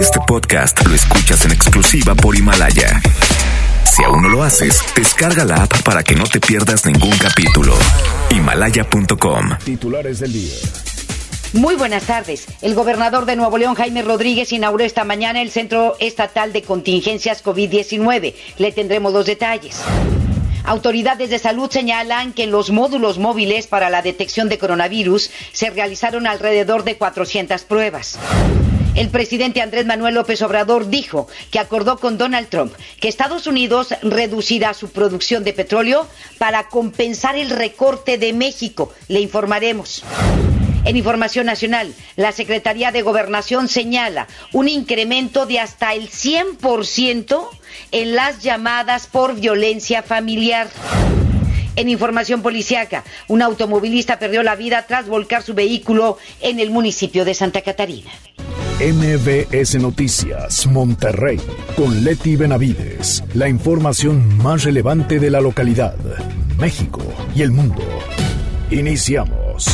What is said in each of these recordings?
Este podcast lo escuchas en exclusiva por Himalaya. Si aún no lo haces, descarga la app para que no te pierdas ningún capítulo. Himalaya.com. Titulares del día. Muy buenas tardes. El gobernador de Nuevo León, Jaime Rodríguez, inauguró esta mañana el Centro Estatal de Contingencias COVID-19. Le tendremos los detalles. Autoridades de salud señalan que en los módulos móviles para la detección de coronavirus se realizaron alrededor de 400 pruebas. El presidente Andrés Manuel López Obrador dijo que acordó con Donald Trump que Estados Unidos reducirá su producción de petróleo para compensar el recorte de México. Le informaremos. En Información Nacional, la Secretaría de Gobernación señala un incremento de hasta el 100% en las llamadas por violencia familiar. En información policiaca, un automovilista perdió la vida tras volcar su vehículo en el municipio de Santa Catarina. MBS Noticias, Monterrey, con Leti Benavides. La información más relevante de la localidad, México y el mundo. Iniciamos.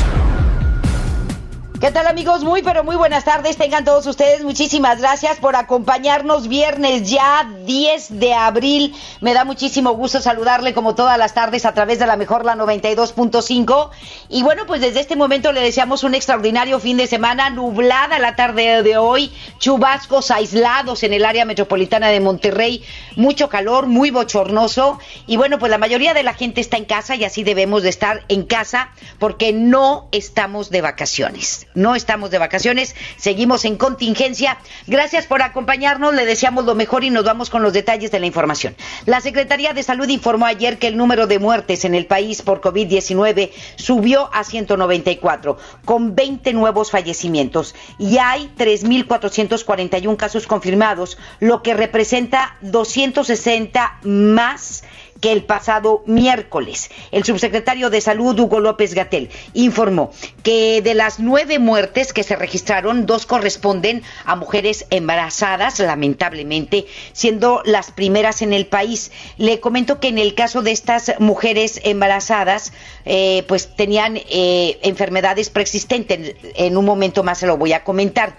¿Qué tal amigos? Muy pero muy buenas tardes. Tengan todos ustedes muchísimas gracias por acompañarnos viernes ya 10 de abril. Me da muchísimo gusto saludarle como todas las tardes a través de la mejor la 92.5. Y bueno, pues desde este momento le deseamos un extraordinario fin de semana, nublada la tarde de hoy, chubascos aislados en el área metropolitana de Monterrey, mucho calor, muy bochornoso. Y bueno, pues la mayoría de la gente está en casa y así debemos de estar en casa porque no estamos de vacaciones no estamos de vacaciones, seguimos en contingencia. Gracias por acompañarnos, le deseamos lo mejor y nos vamos con los detalles de la información. La Secretaría de Salud informó ayer que el número de muertes en el país por COVID-19 subió a 194, con 20 nuevos fallecimientos y hay 3.441 casos confirmados, lo que representa 260 más que el pasado miércoles. El subsecretario de Salud, Hugo López Gatel, informó que de las nueve muertes que se registraron, dos corresponden a mujeres embarazadas, lamentablemente, siendo las primeras en el país. Le comento que en el caso de estas mujeres embarazadas, eh, pues tenían eh, enfermedades preexistentes. En un momento más se lo voy a comentar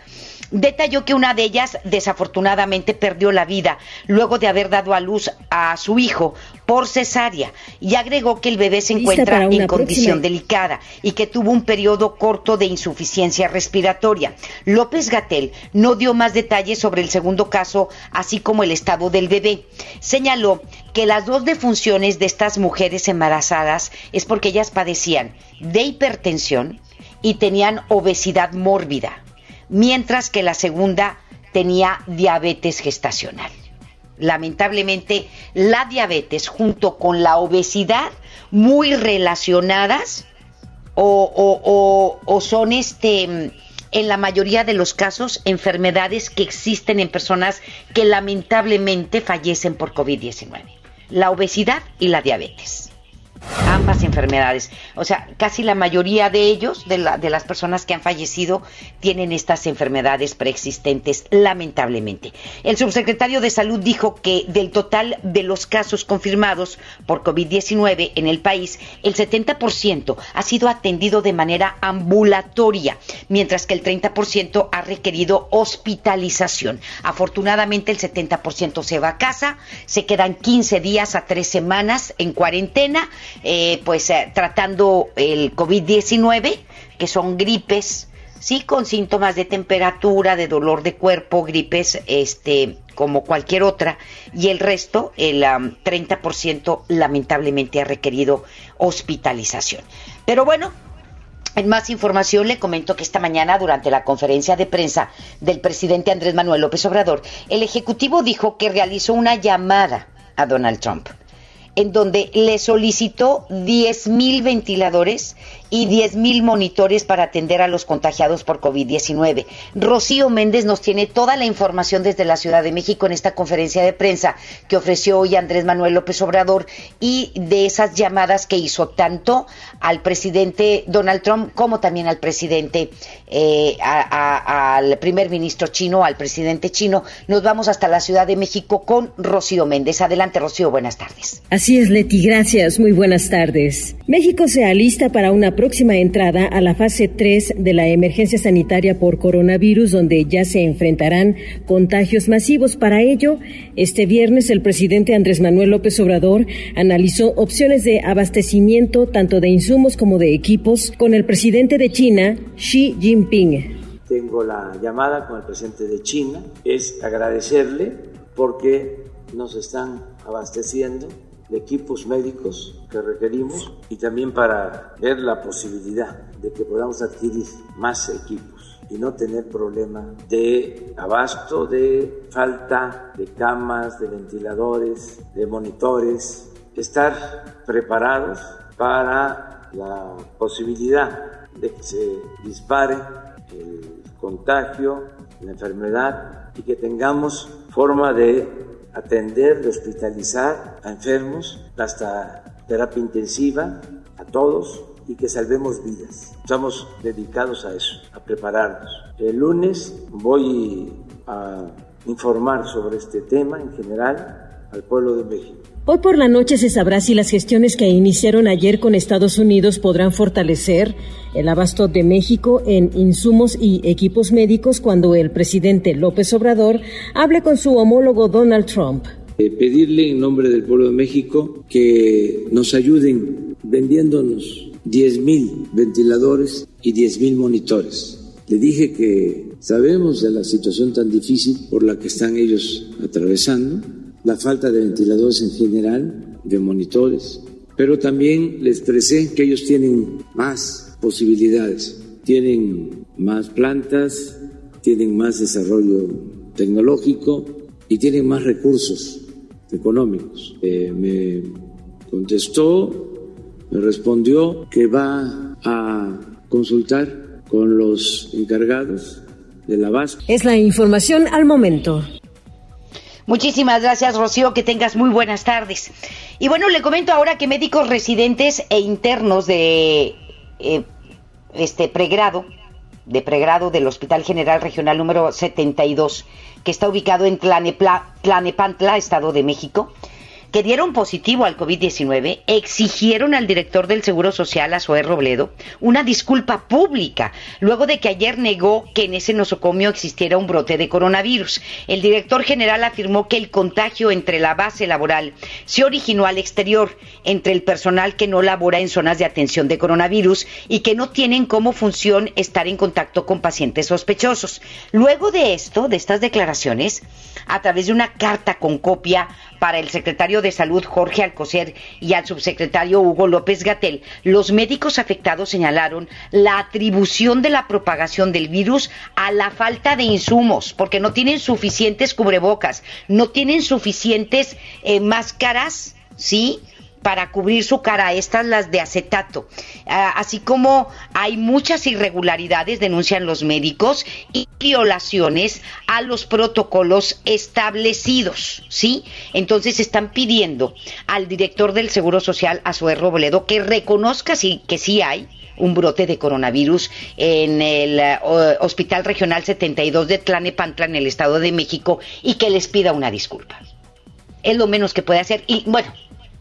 detalló que una de ellas desafortunadamente perdió la vida luego de haber dado a luz a su hijo por cesárea y agregó que el bebé se encuentra en condición delicada y que tuvo un periodo corto de insuficiencia respiratoria. López Gatel no dio más detalles sobre el segundo caso, así como el estado del bebé. Señaló que las dos defunciones de estas mujeres embarazadas es porque ellas padecían de hipertensión y tenían obesidad mórbida mientras que la segunda tenía diabetes gestacional. Lamentablemente, la diabetes junto con la obesidad muy relacionadas o, son este en la mayoría de los casos enfermedades que existen en personas que lamentablemente fallecen por COVID-19. La obesidad y la diabetes ambas enfermedades. O sea, casi la mayoría de ellos, de, la, de las personas que han fallecido, tienen estas enfermedades preexistentes, lamentablemente. El subsecretario de Salud dijo que del total de los casos confirmados por COVID-19 en el país, el 70% ha sido atendido de manera ambulatoria, mientras que el 30% ha requerido hospitalización. Afortunadamente, el 70% se va a casa, se quedan 15 días a tres semanas en cuarentena eh, pues eh, tratando el COVID-19, que son gripes, sí, con síntomas de temperatura, de dolor de cuerpo, gripes, este, como cualquier otra, y el resto, el 30%, lamentablemente ha requerido hospitalización. Pero bueno, en más información le comento que esta mañana durante la conferencia de prensa del presidente Andrés Manuel López Obrador, el Ejecutivo dijo que realizó una llamada a Donald Trump en donde le solicitó 10 mil ventiladores y 10 mil monitores para atender a los contagiados por COVID-19. Rocío Méndez nos tiene toda la información desde la Ciudad de México en esta conferencia de prensa que ofreció hoy Andrés Manuel López Obrador y de esas llamadas que hizo tanto al presidente Donald Trump como también al presidente, eh, al primer ministro chino, al presidente chino. Nos vamos hasta la Ciudad de México con Rocío Méndez. Adelante, Rocío, buenas tardes. Es, Leti, gracias. Muy buenas tardes. México se alista para una próxima entrada a la fase 3 de la emergencia sanitaria por coronavirus, donde ya se enfrentarán contagios masivos. Para ello, este viernes el presidente Andrés Manuel López Obrador analizó opciones de abastecimiento tanto de insumos como de equipos con el presidente de China, Xi Jinping. Tengo la llamada con el presidente de China, es agradecerle porque nos están abasteciendo de equipos médicos que requerimos y también para ver la posibilidad de que podamos adquirir más equipos y no tener problema de abasto, de falta de camas, de ventiladores, de monitores, estar preparados para la posibilidad de que se dispare el contagio, la enfermedad y que tengamos forma de atender, de hospitalizar a enfermos, hasta terapia intensiva a todos y que salvemos vidas. Estamos dedicados a eso, a prepararnos. El lunes voy a informar sobre este tema en general al pueblo de México. Hoy por la noche se sabrá si las gestiones que iniciaron ayer con Estados Unidos podrán fortalecer el abasto de México en insumos y equipos médicos cuando el presidente López Obrador hable con su homólogo Donald Trump. Eh, pedirle en nombre del pueblo de México que nos ayuden vendiéndonos 10 mil ventiladores y 10 mil monitores. Le dije que sabemos de la situación tan difícil por la que están ellos atravesando la falta de ventiladores en general, de monitores, pero también les expresé que ellos tienen más posibilidades, tienen más plantas, tienen más desarrollo tecnológico y tienen más recursos económicos. Eh, me contestó, me respondió que va a consultar con los encargados de la base. Es la información al momento. Muchísimas gracias, Rocío. Que tengas muy buenas tardes. Y bueno, le comento ahora que médicos residentes e internos de eh, este pregrado, de pregrado del Hospital General Regional número 72, que está ubicado en Tlanepantla, Estado de México, que dieron positivo al COVID-19 exigieron al director del Seguro Social, Azoé Robledo, una disculpa pública, luego de que ayer negó que en ese nosocomio existiera un brote de coronavirus. El director general afirmó que el contagio entre la base laboral se originó al exterior, entre el personal que no labora en zonas de atención de coronavirus y que no tienen como función estar en contacto con pacientes sospechosos. Luego de esto, de estas declaraciones, a través de una carta con copia para el secretario de Salud Jorge Alcocer y al subsecretario Hugo López Gatel, los médicos afectados señalaron la atribución de la propagación del virus a la falta de insumos, porque no tienen suficientes cubrebocas, no tienen suficientes eh, máscaras, ¿sí? Para cubrir su cara, estas las de acetato. Ah, así como hay muchas irregularidades, denuncian los médicos, y violaciones a los protocolos establecidos, ¿sí? Entonces están pidiendo al director del Seguro Social, a su Robledo, que reconozca sí, que sí hay un brote de coronavirus en el eh, Hospital Regional 72 de Tlanepantla, en el Estado de México, y que les pida una disculpa. Es lo menos que puede hacer. Y bueno,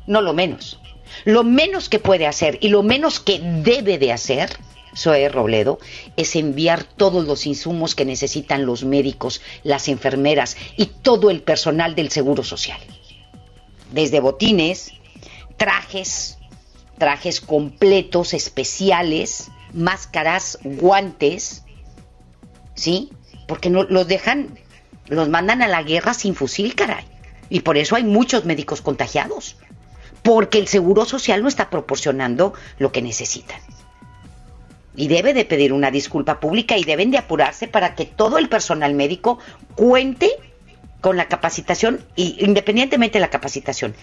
no lo menos. Lo menos que puede hacer y lo menos que debe de hacer, Zoe Robledo, es enviar todos los insumos que necesitan los médicos, las enfermeras y todo el personal del Seguro Social. Desde botines, trajes, trajes completos, especiales, máscaras, guantes, ¿sí? Porque no, los dejan, los mandan a la guerra sin fusil, caray. Y por eso hay muchos médicos contagiados porque el Seguro Social no está proporcionando lo que necesitan. Y debe de pedir una disculpa pública y deben de apurarse para que todo el personal médico cuente con la capacitación, y independientemente de la capacitación,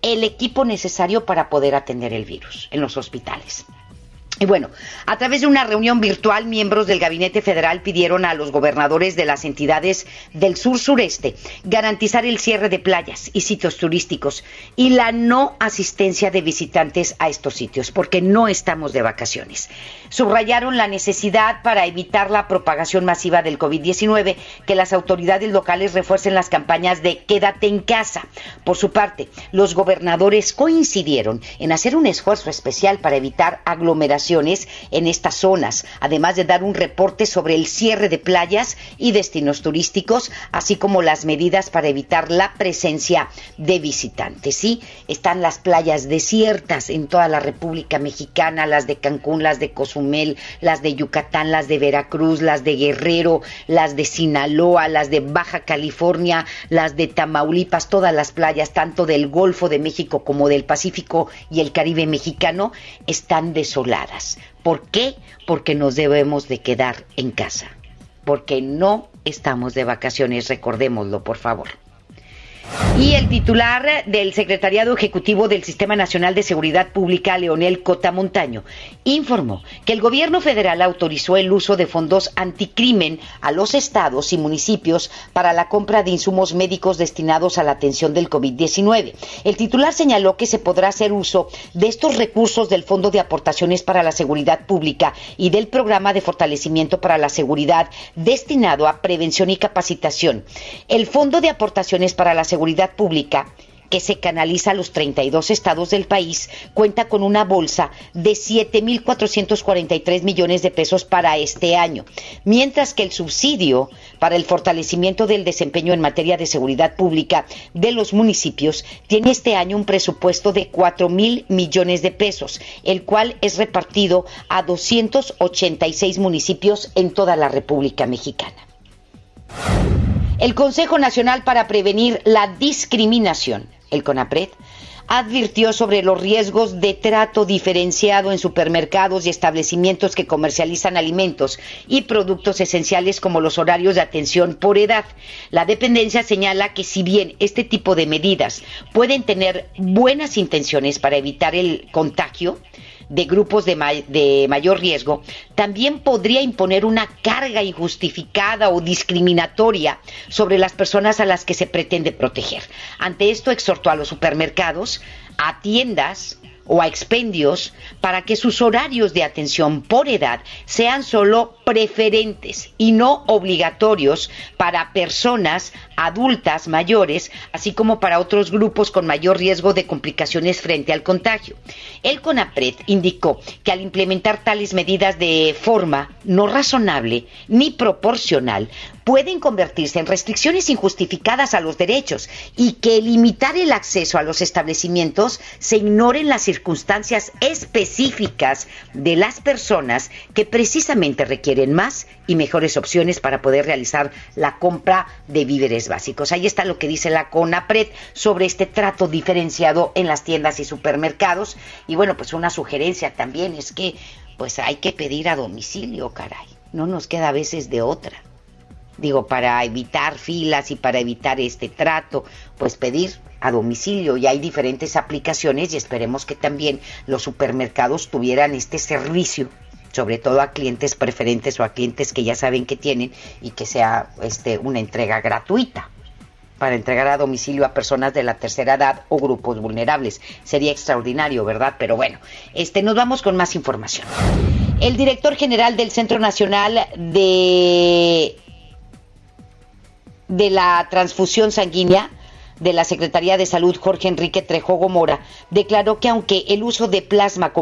el equipo necesario para poder atender el virus en los hospitales. Y bueno, a través de una reunión virtual, miembros del Gabinete Federal pidieron a los gobernadores de las entidades del sur sureste garantizar el cierre de playas y sitios turísticos y la no asistencia de visitantes a estos sitios, porque no estamos de vacaciones. Subrayaron la necesidad para evitar la propagación masiva del COVID-19 que las autoridades locales refuercen las campañas de quédate en casa. Por su parte, los gobernadores coincidieron en hacer un esfuerzo especial para evitar aglomeraciones en estas zonas, además de dar un reporte sobre el cierre de playas y destinos turísticos, así como las medidas para evitar la presencia de visitantes. Sí, están las playas desiertas en toda la República Mexicana, las de Cancún, las de Cozumel, las de Yucatán, las de Veracruz, las de Guerrero, las de Sinaloa, las de Baja California, las de Tamaulipas, todas las playas, tanto del Golfo de México como del Pacífico y el Caribe mexicano, están desoladas. ¿Por qué? Porque nos debemos de quedar en casa. Porque no estamos de vacaciones, recordémoslo, por favor. Y el titular del Secretariado Ejecutivo del Sistema Nacional de Seguridad Pública, Leonel Cota Montaño, informó que el gobierno federal autorizó el uso de fondos anticrimen a los estados y municipios para la compra de insumos médicos destinados a la atención del COVID-19. El titular señaló que se podrá hacer uso de estos recursos del Fondo de Aportaciones para la Seguridad Pública y del Programa de Fortalecimiento para la Seguridad destinado a prevención y capacitación. El Fondo de Aportaciones para la Seguridad Pública que se canaliza a los 32 estados del país, cuenta con una bolsa de 7.443 millones de pesos para este año, mientras que el subsidio para el fortalecimiento del desempeño en materia de seguridad pública de los municipios tiene este año un presupuesto de 4 mil millones de pesos, el cual es repartido a 286 municipios en toda la República Mexicana. El Consejo Nacional para Prevenir la Discriminación, el CONAPRED, advirtió sobre los riesgos de trato diferenciado en supermercados y establecimientos que comercializan alimentos y productos esenciales como los horarios de atención por edad. La dependencia señala que si bien este tipo de medidas pueden tener buenas intenciones para evitar el contagio, de grupos de, de, mayor riesgo, también podría imponer una carga injustificada o discriminatoria sobre las personas a las que se pretende proteger. Ante esto exhortó a los supermercados, a tiendas, o a expendios para que sus horarios de atención por edad sean solo preferentes y no obligatorios para personas adultas mayores, así como para otros grupos con mayor riesgo de complicaciones frente al contagio. El CONAPRED indicó que al implementar tales medidas de forma no razonable ni proporcional, pueden convertirse en restricciones injustificadas a los derechos y que limitar el acceso a los establecimientos se ignoren las circunstancias específicas de las personas que precisamente requieren más y mejores opciones para poder realizar la compra de víveres básicos. Ahí está lo que dice la CONAPRED sobre este trato diferenciado en las tiendas y supermercados. Y bueno, pues una sugerencia también es que pues hay que pedir a domicilio, caray. No nos queda a veces de otra digo, para evitar filas y para evitar este trato, pues pedir a domicilio y hay diferentes aplicaciones y esperemos que también los supermercados tuvieran este servicio sobre todo a clientes preferentes o a clientes que ya saben que tienen y que sea este una entrega gratuita para entregar a domicilio a personas de la tercera edad o grupos vulnerables. Sería extraordinario, ¿verdad? Pero bueno, este nos vamos con más información. El director general del Centro Nacional de de la transfusión sanguínea de la Secretaría de Salud, Jorge Enrique Trejo Gomora, declaró que aunque el uso de plasma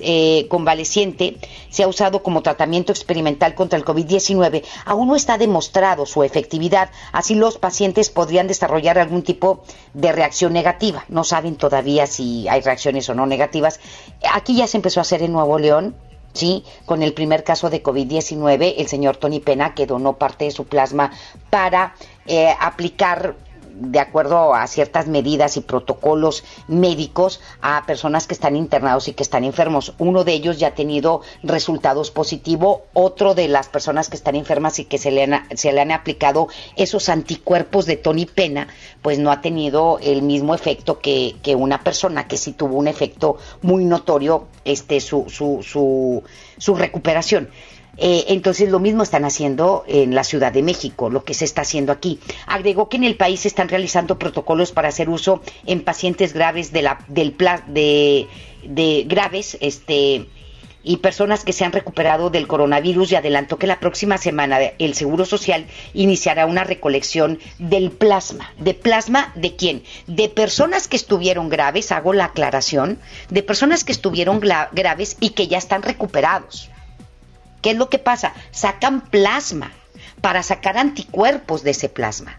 eh, convaleciente se ha usado como tratamiento experimental contra el COVID-19, aún no está demostrado su efectividad. Así los pacientes podrían desarrollar algún tipo de reacción negativa. No saben todavía si hay reacciones o no negativas. Aquí ya se empezó a hacer en Nuevo León ¿sí? Con el primer caso de COVID-19, el señor Tony Pena, que donó parte de su plasma para eh, aplicar de acuerdo a ciertas medidas y protocolos médicos a personas que están internados y que están enfermos. Uno de ellos ya ha tenido resultados positivos, otro de las personas que están enfermas y que se le han, se le han aplicado esos anticuerpos de Tony Pena, pues no ha tenido el mismo efecto que, que una persona que sí tuvo un efecto muy notorio, este, su, su, su, su recuperación. Eh, entonces lo mismo están haciendo en la Ciudad de México, lo que se está haciendo aquí. Agregó que en el país se están realizando protocolos para hacer uso en pacientes graves de la, del de, de graves, este y personas que se han recuperado del coronavirus y adelantó que la próxima semana el Seguro Social iniciará una recolección del plasma. ¿De plasma de quién? De personas que estuvieron graves, hago la aclaración, de personas que estuvieron graves y que ya están recuperados. ¿Qué es lo que pasa? Sacan plasma para sacar anticuerpos de ese plasma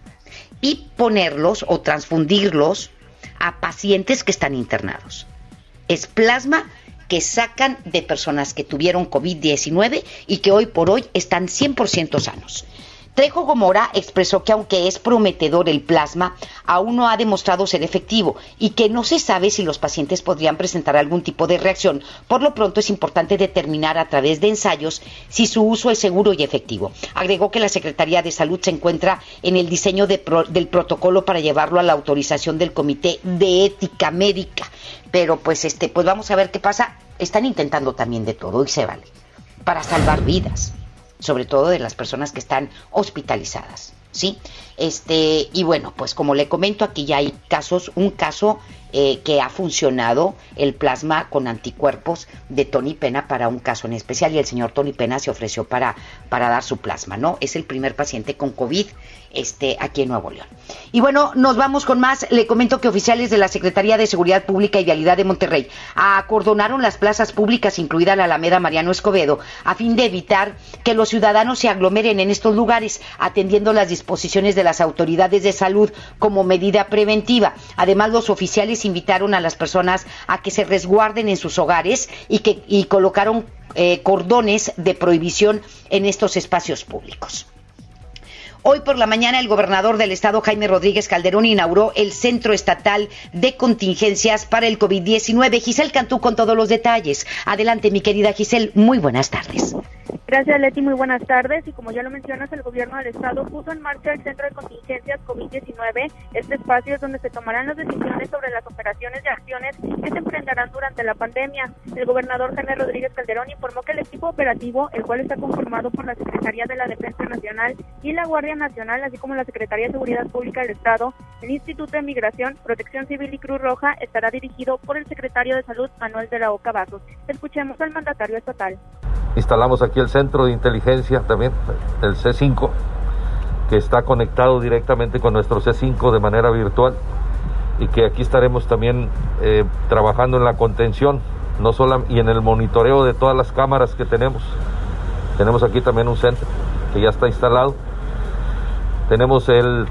y ponerlos o transfundirlos a pacientes que están internados. Es plasma que sacan de personas que tuvieron COVID-19 y que hoy por hoy están 100% sanos. Trejo Gomora expresó que aunque es prometedor el plasma, aún no ha demostrado ser efectivo y que no se sabe si los pacientes podrían presentar algún tipo de reacción. Por lo pronto es importante determinar a través de ensayos si su uso es seguro y efectivo. Agregó que la Secretaría de Salud se encuentra en el diseño del protocolo para llevarlo a la autorización del Comité de Ética Médica. Pero pues este, pues vamos a ver qué pasa. Están intentando también de todo y se vale para salvar vidas sobre todo de las personas que están hospitalizadas. ¿Sí? Este, y bueno, pues como le comento, aquí ya hay casos, un caso eh, que ha funcionado el plasma con anticuerpos de Tony Pena para un caso en especial y el señor Tony Pena se ofreció para, para dar su plasma, ¿no? Es el primer paciente con COVID este, aquí en Nuevo León. Y bueno, nos vamos con más. Le comento que oficiales de la Secretaría de Seguridad Pública y Vialidad de Monterrey acordonaron las plazas públicas, incluida la Alameda Mariano Escobedo, a fin de evitar que los ciudadanos se aglomeren en estos lugares, atendiendo las disposiciones de las autoridades de salud como medida preventiva. Además, los oficiales invitaron a las personas a que se resguarden en sus hogares y que y colocaron eh, cordones de prohibición en estos espacios públicos. Hoy por la mañana el gobernador del estado Jaime Rodríguez Calderón inauguró el Centro Estatal de Contingencias para el COVID-19. Giselle Cantú con todos los detalles. Adelante mi querida Giselle, muy buenas tardes. Gracias Leti, muy buenas tardes. Y como ya lo mencionas, el gobierno del estado puso en marcha el Centro de Contingencias COVID-19. Este espacio es donde se tomarán las decisiones sobre las operaciones y acciones que se emprenderán durante la pandemia. El gobernador Jaime Rodríguez Calderón informó que el equipo operativo, el cual está conformado por la Secretaría de la Defensa Nacional y la Guardia Nacional, así como la Secretaría de Seguridad Pública del Estado, el Instituto de Migración, Protección Civil y Cruz Roja estará dirigido por el secretario de Salud, Manuel de la Oca Vasos. Escuchemos al mandatario estatal. Instalamos aquí el centro de inteligencia también, el C5, que está conectado directamente con nuestro C5 de manera virtual y que aquí estaremos también eh, trabajando en la contención no solo y en el monitoreo de todas las cámaras que tenemos. Tenemos aquí también un centro que ya está instalado tenemos el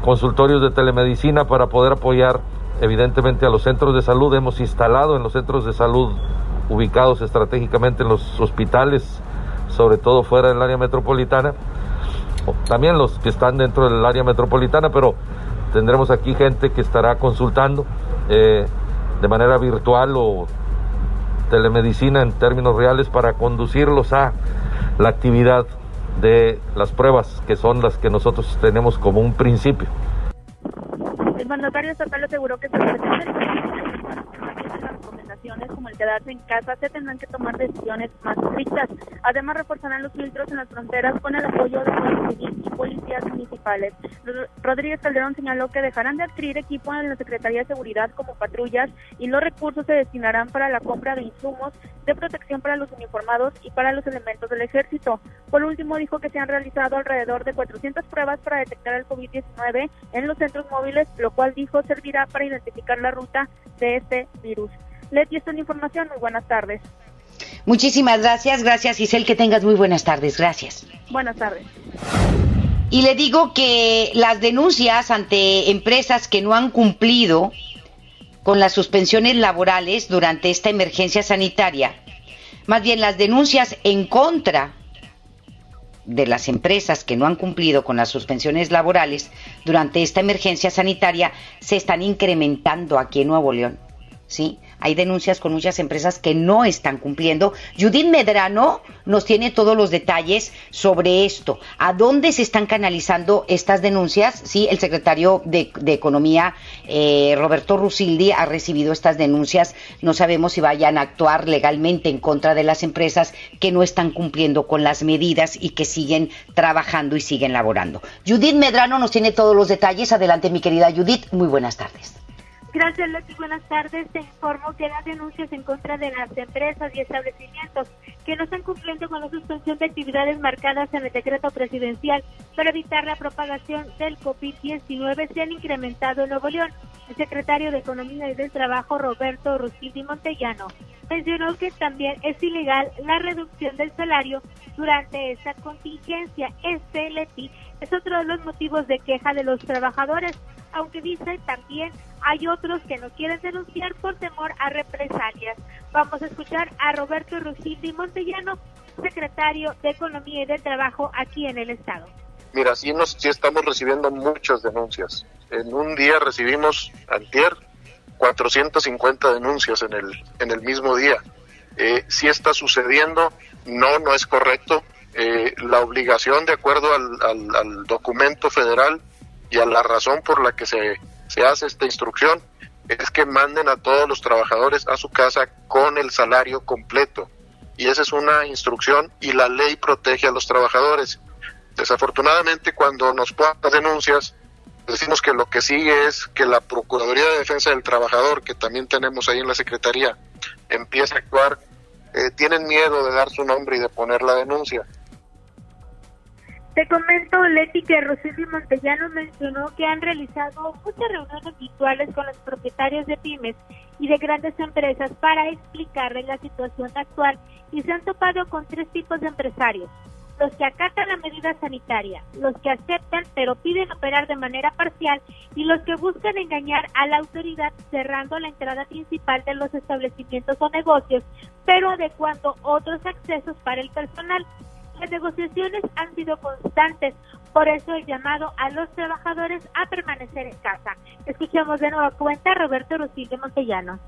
consultorios de telemedicina para poder apoyar evidentemente a los centros de salud. Hemos instalado en los centros de salud ubicados estratégicamente en los hospitales, sobre todo fuera del área metropolitana, también los que están dentro del área metropolitana, pero tendremos aquí gente que estará consultando eh, de manera virtual o telemedicina en términos reales para conducirlos a la actividad de las pruebas que son las que nosotros tenemos como un principio. El mandatario estatal aseguró que se como el quedarse en casa, se tendrán que tomar decisiones más estrictas. Además, reforzarán los filtros en las fronteras con el apoyo de y policías municipales. Rodríguez Calderón señaló que dejarán de adquirir equipo en la Secretaría de Seguridad como patrullas y los recursos se destinarán para la compra de insumos de protección para los uniformados y para los elementos del ejército. Por último, dijo que se han realizado alrededor de 400 pruebas para detectar el COVID-19 en los centros móviles, lo cual dijo servirá para identificar la ruta de este virus. Leti, esta es la información. Muy buenas tardes. Muchísimas gracias. Gracias, Giselle. Que tengas muy buenas tardes. Gracias. Buenas tardes. Y le digo que las denuncias ante empresas que no han cumplido con las suspensiones laborales durante esta emergencia sanitaria, más bien las denuncias en contra de las empresas que no han cumplido con las suspensiones laborales durante esta emergencia sanitaria se están incrementando aquí en Nuevo León. ¿Sí? Hay denuncias con muchas empresas que no están cumpliendo. Judith Medrano nos tiene todos los detalles sobre esto. ¿A dónde se están canalizando estas denuncias? Sí, el secretario de, Economía, eh, Roberto Rusildi, ha recibido estas denuncias. No sabemos si vayan a actuar legalmente en contra de las empresas que no están cumpliendo con las medidas y que siguen trabajando y siguen laborando. Judith Medrano nos tiene todos los detalles. Adelante, mi querida Judith. Muy buenas tardes. Gracias, Leti. Buenas tardes. Te informo que las denuncias en contra de las empresas y establecimientos que no están cumpliendo con la suspensión de actividades marcadas en el decreto presidencial para evitar la propagación del COVID-19 se han incrementado en Nuevo León. El secretario de Economía y del Trabajo, Roberto Rusildi Montellano, mencionó que también es ilegal la reducción del salario durante esta contingencia. Este, Leti, es otro de los motivos de queja de los trabajadores, aunque dice también hay otros que no quieren denunciar por temor a represalias. Vamos a escuchar a Roberto Rusildi Montellano, secretario de Economía y del Trabajo aquí en el Estado. Mira, sí, nos, sí estamos recibiendo muchas denuncias. En un día recibimos, antier, 450 denuncias en el, en el mismo día. Eh, sí está sucediendo, no, no es correcto. Eh, la obligación, de acuerdo al, al documento federal y a la razón por la que se se hace esta instrucción es que manden a todos los trabajadores a su casa con el salario completo. Y esa es una instrucción y la ley protege a los trabajadores. Desafortunadamente, cuando nos ponen denuncias, decimos que lo que sigue es que la Procuraduría de Defensa del Trabajador, que también tenemos ahí en la Secretaría, empiece a actuar. Eh, tienen miedo de dar su nombre y de poner la denuncia. Te comento, Leti, que Rosy Montellano mencionó que han realizado muchas reuniones virtuales con los propietarios de pymes y de grandes empresas para explicarles la situación actual y se han topado con tres tipos de empresarios. Los que acatan la medida sanitaria, los que aceptan pero piden operar de manera parcial y los que buscan engañar a la autoridad cerrando la entrada principal de los establecimientos o negocios, pero adecuando otros accesos para el personal. Las negociaciones han sido constantes, por eso el llamado a los trabajadores a permanecer en casa. Escuchamos de nuevo cuenta a Roberto Rosillo Montellano.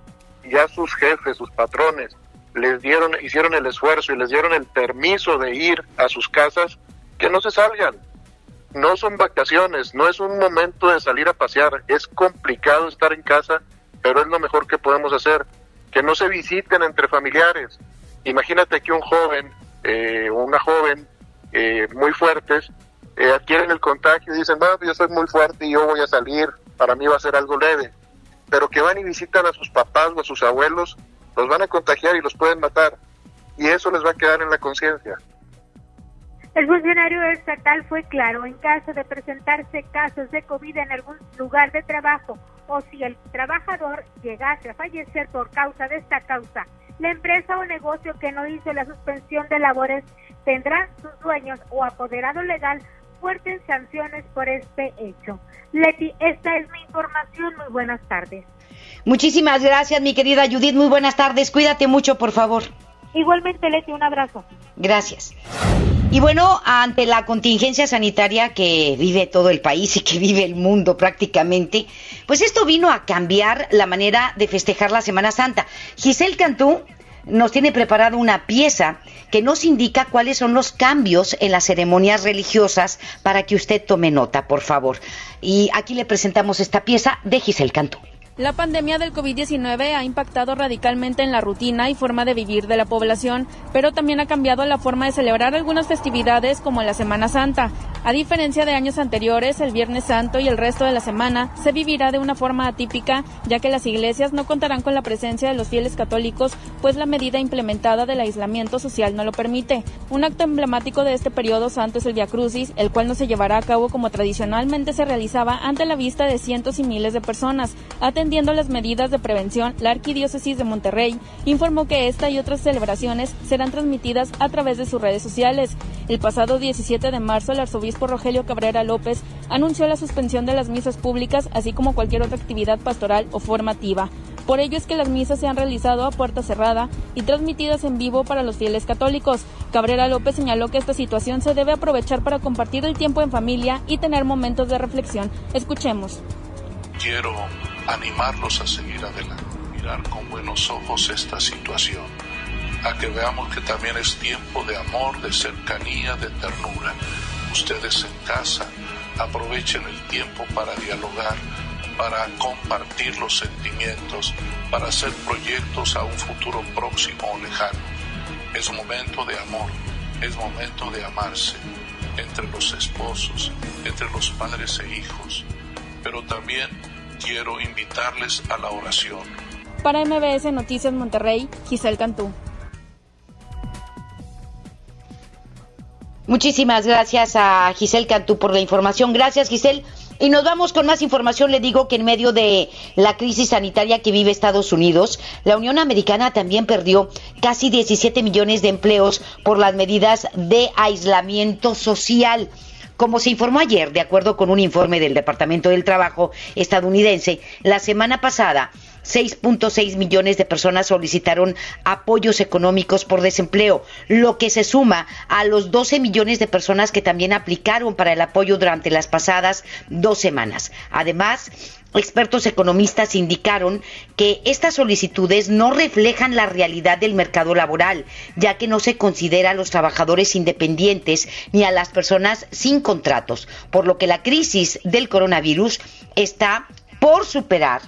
Ya sus jefes, sus patrones, les dieron, hicieron el esfuerzo y les dieron el permiso de ir a sus casas, que no se salgan. No son vacaciones, no es un momento de salir a pasear, es complicado estar en casa, pero es lo mejor que podemos hacer. Que no se visiten entre familiares. Imagínate que un joven eh, una joven eh, muy fuertes eh, adquieren el contagio y dicen, no, yo soy muy fuerte y yo voy a salir, para mí va a ser algo leve. Pero que van y visitan a sus papás o a sus abuelos, los van a contagiar y los pueden matar. Y eso les va a quedar en la conciencia. El funcionario estatal fue claro, en caso de presentarse casos de COVID en algún lugar de trabajo o si el trabajador llegase a fallecer por causa de esta causa la empresa o negocio que no hizo la suspensión de labores tendrá sus dueños o apoderado legal fuertes sanciones por este hecho. Leti, esta es mi información. Muy buenas tardes. Muchísimas gracias, mi querida Judith. Muy buenas tardes. Cuídate mucho, por favor. Igualmente, Leti, un abrazo. Gracias. Y bueno, ante la contingencia sanitaria que vive todo el país y que vive el mundo prácticamente, pues esto vino a cambiar la manera de festejar la Semana Santa. Giselle Cantú nos tiene preparado una pieza que nos indica cuáles son los cambios en las ceremonias religiosas para que usted tome nota, por favor. Y aquí le presentamos esta pieza de Giselle Cantú. La pandemia del COVID-19 ha impactado radicalmente en la rutina y forma de vivir de la población, pero también ha cambiado la forma de celebrar algunas festividades como la Semana Santa. A diferencia de años anteriores, el Viernes Santo y el resto de la semana se vivirá de una forma atípica, ya que las iglesias no contarán con la presencia de los fieles católicos, pues la medida implementada del aislamiento social no lo permite. Un acto emblemático de este periodo santo es el Via Crucis, el cual no se llevará a cabo como tradicionalmente se realizaba ante la vista de cientos y miles de personas. Atendiendo las medidas de prevención, la Arquidiócesis de Monterrey informó que esta y otras celebraciones serán transmitidas a través de sus redes sociales. El pasado 17 de marzo, el arzobispo Rogelio Cabrera López anunció la suspensión de las misas públicas, así como cualquier otra actividad pastoral o formativa. Por ello es que las misas se han realizado a puerta cerrada y transmitidas en vivo para los fieles católicos. Cabrera López señaló que esta situación se debe aprovechar para compartir el tiempo en familia y tener momentos de reflexión. Escuchemos. Quiero animarlos a seguir adelante, mirar con buenos ojos esta situación, a que veamos que también es tiempo de amor, de cercanía, de ternura. Ustedes en casa aprovechen el tiempo para dialogar, para compartir los sentimientos, para hacer proyectos a un futuro próximo o lejano. Es momento de amor, es momento de amarse entre los esposos, entre los padres e hijos, pero también quiero invitarles a la oración. Para MBS Noticias Monterrey, Giselle Cantú. Muchísimas gracias a Giselle Cantú por la información. Gracias, Giselle. Y nos vamos con más información. Le digo que en medio de la crisis sanitaria que vive Estados Unidos, la Unión Americana también perdió casi 17 millones de empleos por las medidas de aislamiento social. Como se informó ayer, de acuerdo con un informe del Departamento del Trabajo estadounidense, la semana pasada 6.6 millones de personas solicitaron apoyos económicos por desempleo, lo que se suma a los 12 millones de personas que también aplicaron para el apoyo durante las pasadas dos semanas. Además, Expertos economistas indicaron que estas solicitudes no reflejan la realidad del mercado laboral, ya que no se considera a los trabajadores independientes ni a las personas sin contratos, por lo que la crisis del coronavirus está por superar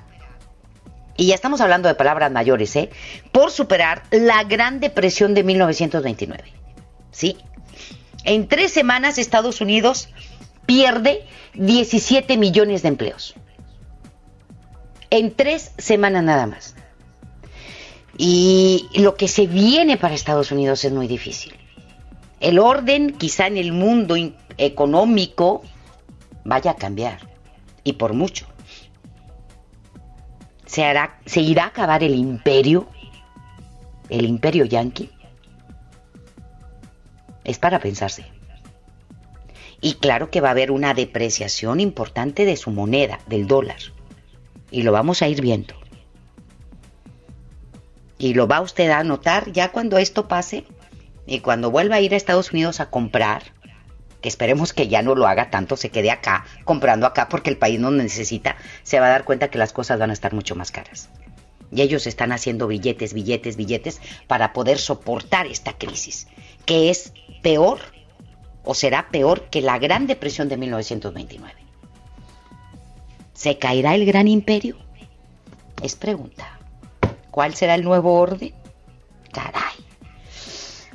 y ya estamos hablando de palabras mayores, ¿eh? por superar la Gran Depresión de 1929. ¿Sí? En tres semanas Estados Unidos pierde 17 millones de empleos. En tres semanas nada más. Y lo que se viene para Estados Unidos es muy difícil. El orden quizá en el mundo económico vaya a cambiar. Y por mucho se, irá a acabar el imperio, el imperio yanqui. Es para pensarse. Y claro que va a haber una depreciación importante de su moneda, del dólar. Y lo vamos a ir viendo. Y lo va usted a notar ya cuando esto pase y cuando vuelva a ir a Estados Unidos a comprar que esperemos que ya no lo haga tanto, se quede acá, comprando acá porque el país no necesita, se va a dar cuenta que las cosas van a estar mucho más caras. Y ellos están haciendo billetes, billetes, billetes para poder soportar esta crisis, que es peor o será peor que la Gran Depresión de 1929. ¿Se caerá el gran imperio? Es pregunta. ¿Cuál será el nuevo orden? Caray.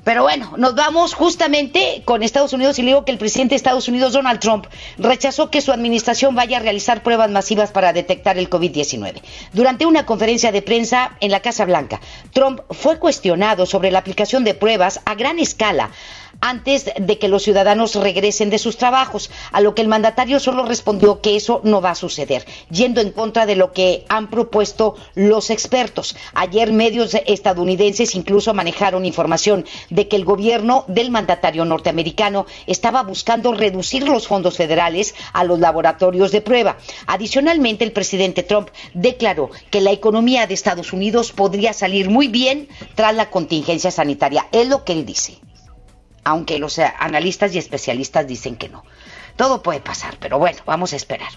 Pero bueno, nos vamos justamente con Estados Unidos y le digo que el presidente de Estados Unidos, Donald Trump, rechazó que su administración vaya a realizar pruebas masivas para detectar el COVID-19. Durante una conferencia de prensa en la Casa Blanca, Trump fue cuestionado sobre la aplicación de pruebas a gran escala antes de que los ciudadanos regresen de sus trabajos, a lo que el mandatario solo respondió que eso no va a suceder, yendo en contra de lo que han propuesto los expertos. Ayer medios estadounidenses incluso manejaron información de que el gobierno del mandatario norteamericano estaba buscando reducir los fondos federales a los laboratorios de prueba. Adicionalmente, el presidente Trump declaró que la economía de Estados Unidos podría salir muy bien tras la contingencia sanitaria. Es lo que él dice aunque los analistas y especialistas dicen que no. Todo puede pasar, pero bueno, vamos a esperar.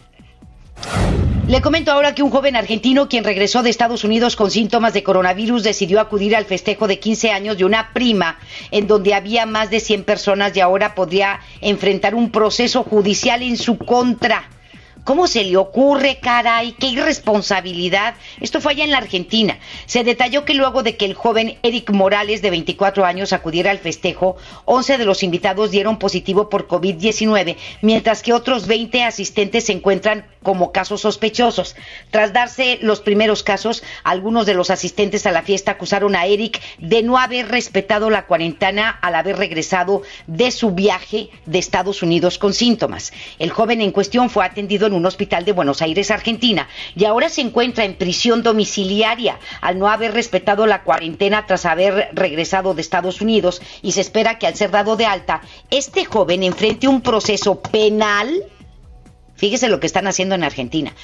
Le comento ahora que un joven argentino quien regresó de Estados Unidos con síntomas de coronavirus decidió acudir al festejo de 15 años de una prima en donde había más de 100 personas y ahora podría enfrentar un proceso judicial en su contra. ¿Cómo se le ocurre, caray? ¡Qué irresponsabilidad! Esto fue allá en la Argentina. Se detalló que luego de que el joven Eric Morales, de 24 años, acudiera al festejo, 11 de los invitados dieron positivo por COVID-19, mientras que otros 20 asistentes se encuentran como casos sospechosos. Tras darse los primeros casos, algunos de los asistentes a la fiesta acusaron a Eric de no haber respetado la cuarentena al haber regresado de su viaje de Estados Unidos con síntomas. El joven en cuestión fue atendido en un hospital de Buenos Aires, Argentina, y ahora se encuentra en prisión domiciliaria al no haber respetado la cuarentena tras haber regresado de Estados Unidos y se espera que al ser dado de alta, este joven enfrente un proceso penal. Fíjese lo que están haciendo en Argentina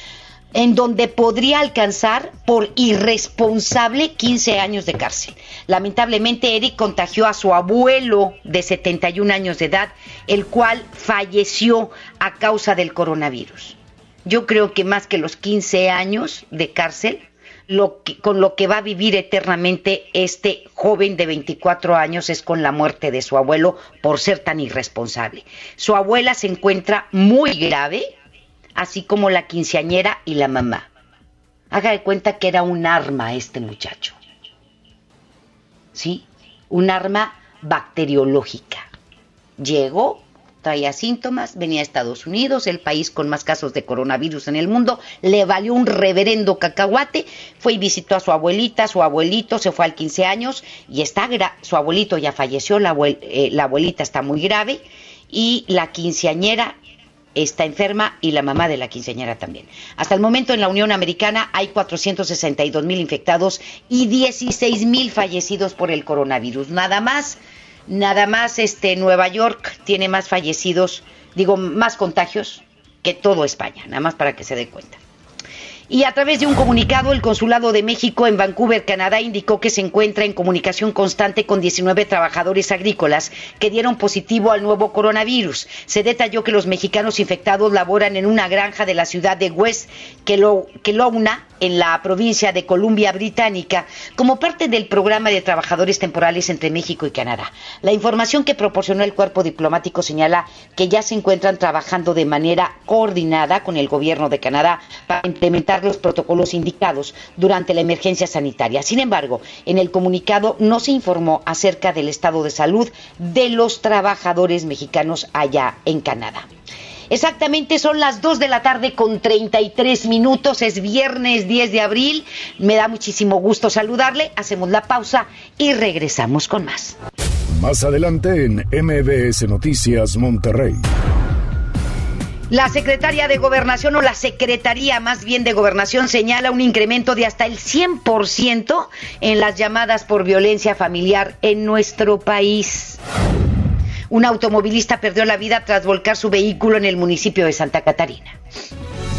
en donde podría alcanzar por irresponsable 15 años de cárcel. Lamentablemente, Eric contagió a su abuelo de 71 años de edad, el cual falleció a causa del coronavirus. Yo creo que más que los 15 años de cárcel, con lo que va a vivir eternamente este joven de 24 años es con la muerte de su abuelo por ser tan irresponsable. Su abuela se encuentra muy grave, así como la quinceañera y la mamá. Haga de cuenta que era un arma este muchacho. ¿Sí? Un arma bacteriológica. Llegó, traía síntomas, venía a Estados Unidos, el país con más casos de coronavirus en el mundo, le valió un reverendo cacahuate, fue y visitó a su abuelita, su abuelito se fue al 15 años y está su abuelito ya falleció, la, eh, la abuelita está muy grave y la quinceañera está enferma y la mamá de la quinceañera también. Hasta el momento en la Unión Americana hay 462 mil infectados y 16 mil fallecidos por el coronavirus. Nada más, nada más este Nueva York tiene más fallecidos, digo, más contagios que todo España, nada más para que se dé cuenta. Y a través de un comunicado, el Consulado de México en Vancouver, Canadá, indicó que se encuentra en comunicación constante con 19 trabajadores agrícolas que dieron positivo al nuevo coronavirus. Se detalló que los mexicanos infectados laboran en una granja de la ciudad de West Kelowna, en la provincia de Columbia Británica, como parte del programa de trabajadores temporales entre México y Canadá. La información que proporcionó el cuerpo diplomático señala que ya se encuentran trabajando de manera coordinada con el gobierno de Canadá para implementar los protocolos indicados durante la emergencia sanitaria. Sin embargo, en el comunicado no se informó acerca del estado de salud de los trabajadores mexicanos allá en Canadá. Exactamente son las 2 de la tarde con 33 minutos, es viernes 10 de abril, me da muchísimo gusto saludarle, hacemos la pausa y regresamos con más. Más adelante en MBS Noticias Monterrey. La secretaria de Gobernación o la Secretaría más bien de Gobernación señala un incremento de hasta el 100% en las llamadas por violencia familiar en nuestro país. Un automovilista perdió la vida tras volcar su vehículo en el municipio de Santa Catarina.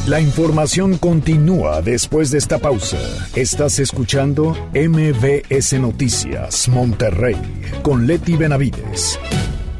La información continúa después de esta pausa. Estás escuchando MBS Noticias Monterrey con Leti Benavides.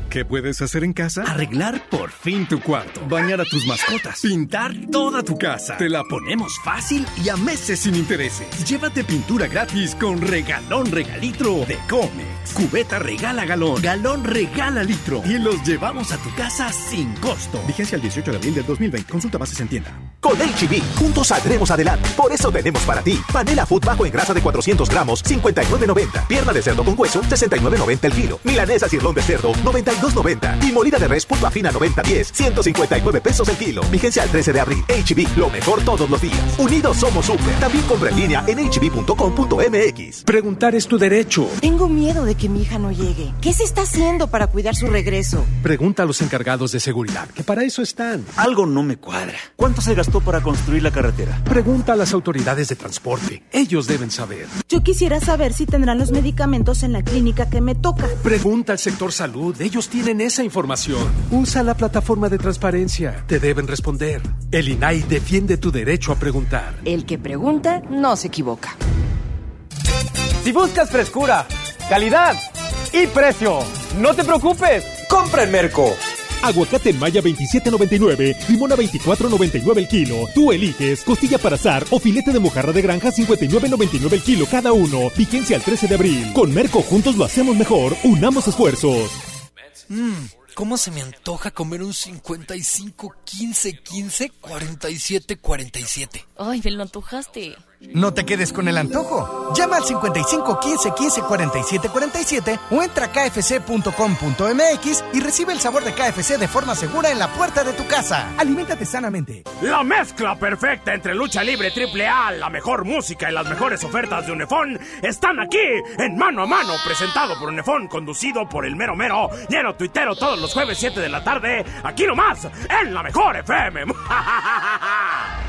¿Qué puedes hacer en casa? Arreglar por fin tu cuarto. Bañar a tus mascotas. Pintar toda tu casa. Te la ponemos fácil y a meses sin intereses. Llévate pintura gratis con regalón regalitro de Comex. Cubeta regala galón. Galón regala litro. Y los llevamos a tu casa sin costo. Vigencia el 18 de abril del 2020. Consulta bases en tienda. Con HB, juntos saldremos adelante. Por eso tenemos para ti panela food bajo en grasa de 400 gramos, 59.90. Pierna de cerdo con hueso, 69.90 el kilo. Milanesa cirlón de cerdo, 90 2.90. Y molida de res pulpa fina 90-10, 159 pesos el kilo. Vigencia al 13 de abril. HB, lo mejor todos los días. Unidos somos super. También compra en línea en hb.com.mx. Preguntar es tu derecho. Tengo miedo de que mi hija no llegue. ¿Qué se está haciendo para cuidar su regreso? Pregunta a los encargados de seguridad, que para eso están. Algo no me cuadra. ¿Cuánto se gastó para construir la carretera? Pregunta a las autoridades de transporte. Ellos deben saber. Yo quisiera saber si tendrán los medicamentos en la clínica que me toca. Pregunta al sector salud. Ellos tienen esa información. Usa la plataforma de transparencia. Te deben responder. El INAI defiende tu derecho a preguntar. El que pregunta no se equivoca. Si buscas frescura, calidad y precio, no te preocupes. Compra en Merco. Aguacate en Maya 27.99, limón a 24.99 el kilo. Tú eliges costilla para azar o filete de mojarra de granja 59.99 el kilo cada uno. Vigencia al 13 de abril. Con Merco juntos lo hacemos mejor. Unamos esfuerzos. Mmm, ¿cómo se me antoja comer un 55, 15, 15, 47, 47? Ay, me lo antojaste. No te quedes con el antojo. Llama al 55 15 15 47 47 o entra a kfc.com.mx y recibe el sabor de KFC de forma segura en la puerta de tu casa. Aliméntate sanamente. La mezcla perfecta entre lucha libre triple A, la mejor música y las mejores ofertas de Unefón están aquí en Mano a Mano, presentado por Unefón, conducido por el mero mero, lleno tuitero todos los jueves 7 de la tarde, aquí nomás, en la mejor FM.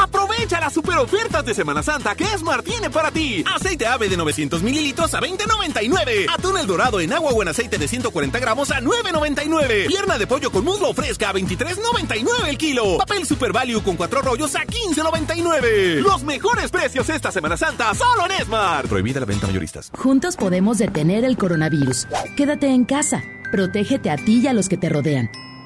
Aprovecha las super ofertas de Semana Santa que Esmar tiene para ti. Aceite ave de 900 mililitros a 20.99. Atún el dorado en agua o en aceite de 140 gramos a 9.99. Pierna de pollo con muslo fresca a 23.99 el kilo. Papel Super Value con cuatro rollos a 15.99. Los mejores precios esta Semana Santa solo en Esmar. Prohibida la venta mayoristas. Juntos podemos detener el coronavirus. Quédate en casa. Protégete a ti y a los que te rodean.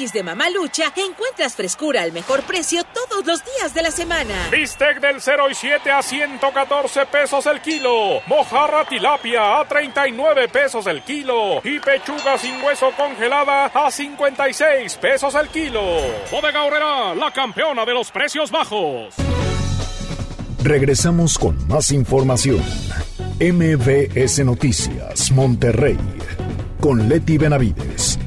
Tianguis de Mamalucha encuentras frescura al mejor precio todos los días de la semana. Bistec del 0 y 7 a 114 pesos el kilo. Mojarra tilapia a 39 pesos el kilo. Y pechuga sin hueso congelada a 56 pesos el kilo. Bodega Horrera, la campeona de los precios bajos. Regresamos con más información. MBS Noticias, Monterrey, con Leti Benavides.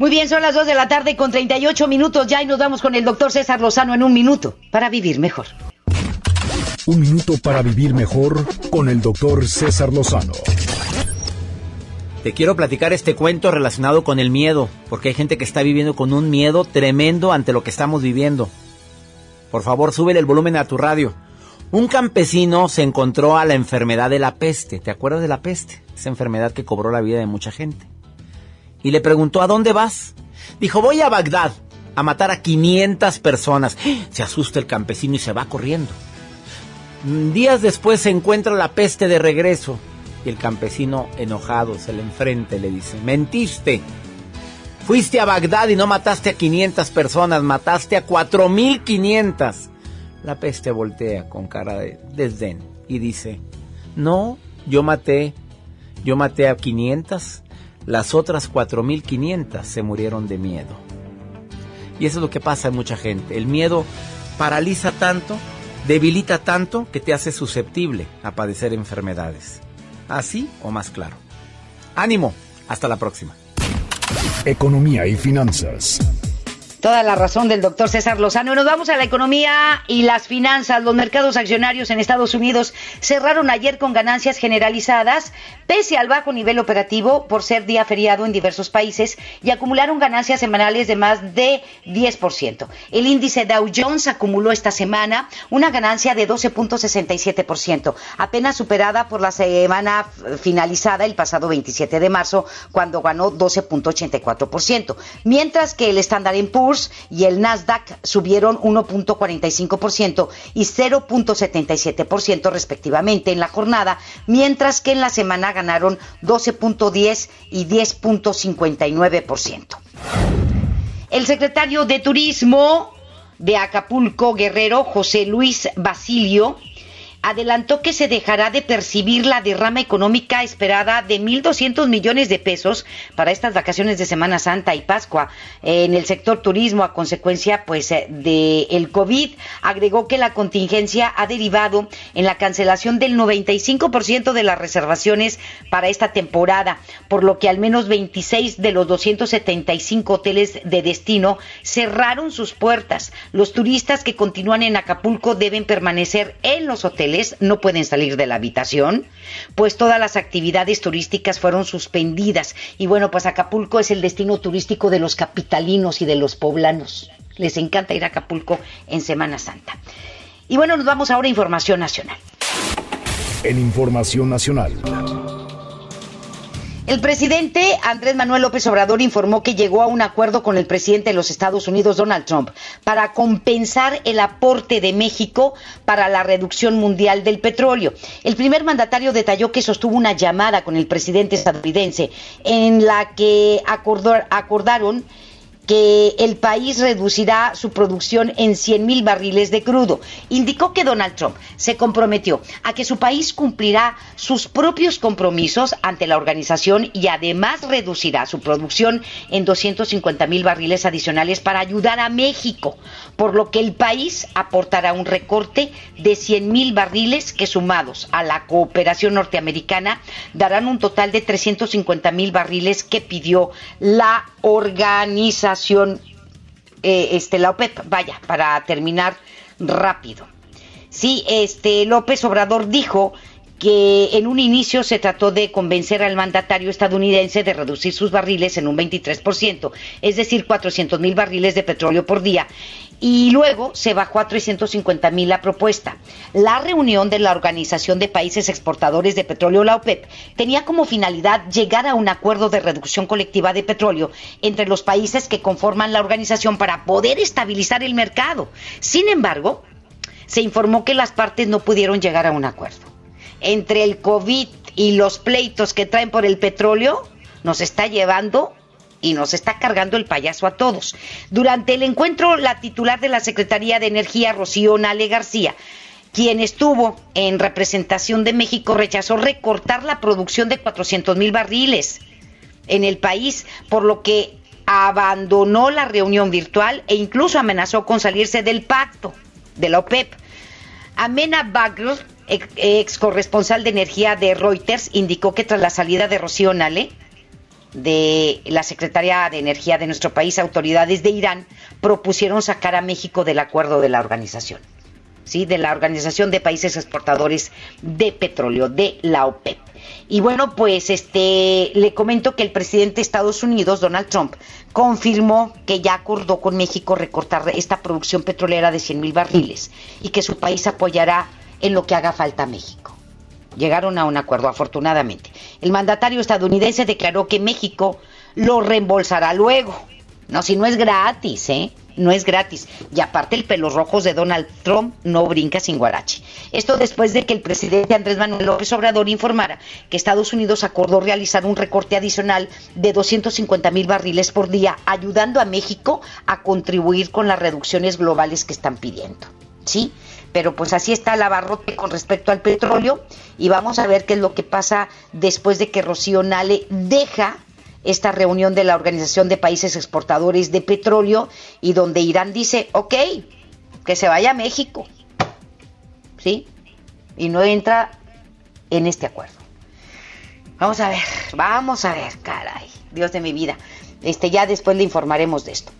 Muy bien, son las 2 de la tarde con 38 minutos ya y nos vamos con el doctor César Lozano en un minuto para vivir mejor. Un minuto para vivir mejor con el doctor César Lozano. Te quiero platicar este cuento relacionado con el miedo, porque hay gente que está viviendo con un miedo tremendo ante lo que estamos viviendo. Por favor, súbele el volumen a tu radio. Un campesino se encontró a la enfermedad de la peste. ¿Te acuerdas de la peste? Esa enfermedad que cobró la vida de mucha gente. Y le preguntó, ¿a dónde vas? Dijo, voy a Bagdad a matar a 500 personas. Se asusta el campesino y se va corriendo. Días después se encuentra la peste de regreso. Y el campesino, enojado, se le enfrenta y le dice, mentiste. Fuiste a Bagdad y no mataste a 500 personas, mataste a 4500. La peste voltea con cara de desdén y dice, no, yo maté, yo maté a 500, las otras 4500 se murieron de miedo. Y eso es lo que pasa en mucha gente. El miedo paraliza tanto, debilita tanto que te hace susceptible a padecer enfermedades. Así o más claro. Ánimo, hasta la próxima. Economía y finanzas. Toda la razón del doctor César Lozano. Nos vamos a la economía y las finanzas. Los mercados accionarios en Estados Unidos cerraron ayer con ganancias generalizadas, pese al bajo nivel operativo por ser día feriado en diversos países y acumularon ganancias semanales de más de 10%. El índice Dow Jones acumuló esta semana una ganancia de 12.67%, apenas superada por la semana finalizada el pasado 27 de marzo, cuando ganó 12.84%, mientras que el Standard Poor's y el Nasdaq subieron 1.45% y 0.77% respectivamente en la jornada, mientras que en la semana ganaron 12.10 y 10.59%. El secretario de Turismo de Acapulco Guerrero, José Luis Basilio, adelantó que se dejará de percibir la derrama económica esperada de 1.200 millones de pesos para estas vacaciones de Semana Santa y Pascua en el sector turismo a consecuencia pues eh, de el COVID. Agregó que la contingencia ha derivado en la cancelación del 95% de las reservaciones para esta temporada, por lo que al menos 26 de los 275 hoteles de destino cerraron sus puertas. Los turistas que continúan en Acapulco deben permanecer en los hoteles no pueden salir de la habitación, pues todas las actividades turísticas fueron suspendidas. Y bueno, pues Acapulco es el destino turístico de los capitalinos y de los poblanos. Les encanta ir a Acapulco en Semana Santa. Y bueno, nos vamos ahora a Información Nacional. En Información Nacional. El presidente Andrés Manuel López Obrador informó que llegó a un acuerdo con el presidente de los Estados Unidos, Donald Trump, para compensar el aporte de México para la reducción mundial del petróleo. El primer mandatario detalló que sostuvo una llamada con el presidente estadounidense en la que acordaron que el país reducirá su producción en 100 mil barriles de crudo. Indicó que Donald Trump se comprometió a que su país cumplirá sus propios compromisos ante la organización y además reducirá su producción en 250 mil barriles adicionales para ayudar a México, por lo que el país aportará un recorte de 100 mil barriles que sumados a la cooperación norteamericana darán un total de 350 mil barriles que pidió la organización, eh, este, la OPEP. Vaya, para terminar rápido. Sí, este López Obrador dijo que en un inicio se trató de convencer al mandatario estadounidense de reducir sus barriles en un 23%, es decir, 400 mil barriles de petróleo por día, y luego se bajó a 350 mil la propuesta. La reunión de la Organización de Países Exportadores de Petróleo, la OPEP, tenía como finalidad llegar a un acuerdo de reducción colectiva de petróleo entre los países que conforman la organización para poder estabilizar el mercado. Sin embargo, se informó que las partes no pudieron llegar a un acuerdo entre el COVID y los pleitos que traen por el petróleo, nos está llevando y nos está cargando el payaso a todos. Durante el encuentro, la titular de la Secretaría de Energía, Rocío Nale García, quien estuvo en representación de México, rechazó recortar la producción de 400 mil barriles en el país, por lo que abandonó la reunión virtual e incluso amenazó con salirse del pacto de la OPEP. Amena Bagr, ex corresponsal de energía de Reuters, indicó que tras la salida de Rocío Nale, de la Secretaría de Energía de nuestro país, autoridades de Irán propusieron sacar a México del acuerdo de la organización, ¿sí? de la Organización de Países Exportadores de Petróleo, de la OPEP. Y bueno, pues este le comento que el presidente de Estados Unidos, Donald Trump, confirmó que ya acordó con México recortar esta producción petrolera de 100 mil barriles y que su país apoyará en lo que haga falta México. Llegaron a un acuerdo, afortunadamente. El mandatario estadounidense declaró que México lo reembolsará luego. No, si no es gratis, ¿eh? No es gratis. Y aparte el pelos rojos de Donald Trump no brinca sin guarache. Esto después de que el presidente Andrés Manuel López Obrador informara que Estados Unidos acordó realizar un recorte adicional de 250 mil barriles por día, ayudando a México a contribuir con las reducciones globales que están pidiendo. ¿Sí? Pero pues así está el abarrote con respecto al petróleo y vamos a ver qué es lo que pasa después de que Rocío Nale deja esta reunión de la Organización de Países Exportadores de Petróleo y donde Irán dice, ok, que se vaya a México, ¿sí? Y no entra en este acuerdo. Vamos a ver, vamos a ver, caray, Dios de mi vida. Este, ya después le informaremos de esto.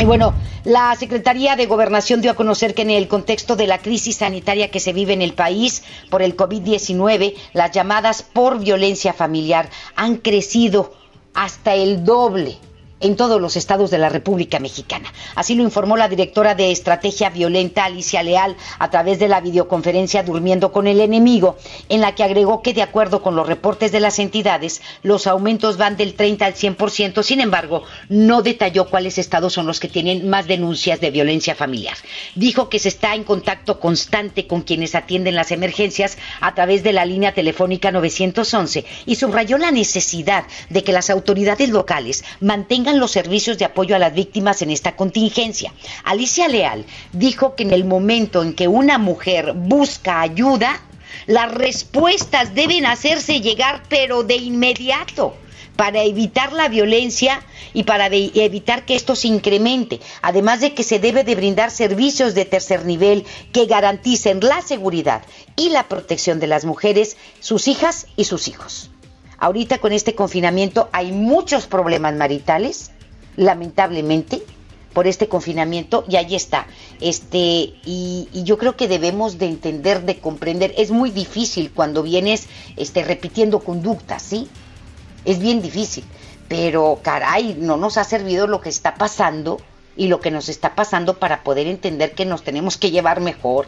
Y bueno, la Secretaría de Gobernación dio a conocer que en el contexto de la crisis sanitaria que se vive en el país por el COVID-19, las llamadas por violencia familiar han crecido hasta el doble en todos los estados de la República Mexicana. Así lo informó la directora de Estrategia Violenta, Alicia Leal, a través de la videoconferencia Durmiendo con el Enemigo, en la que agregó que de acuerdo con los reportes de las entidades, los aumentos van del 30 al 100%, sin embargo, no detalló cuáles estados son los que tienen más denuncias de violencia familiar. Dijo que se está en contacto constante con quienes atienden las emergencias a través de la línea telefónica 911 y subrayó la necesidad de que las autoridades locales mantengan los servicios de apoyo a las víctimas en esta contingencia. Alicia Leal dijo que en el momento en que una mujer busca ayuda, las respuestas deben hacerse llegar pero de inmediato para evitar la violencia y para evitar que esto se incremente, además de que se debe de brindar servicios de tercer nivel que garanticen la seguridad y la protección de las mujeres, sus hijas y sus hijos. Ahorita con este confinamiento hay muchos problemas maritales, lamentablemente, por este confinamiento y ahí está. Este y, yo creo que debemos de entender, de comprender. Es muy difícil cuando vienes este, repitiendo conductas, ¿sí? Es bien difícil. Pero caray, no nos ha servido lo que está pasando y lo que nos está pasando para poder entender que nos tenemos que llevar mejor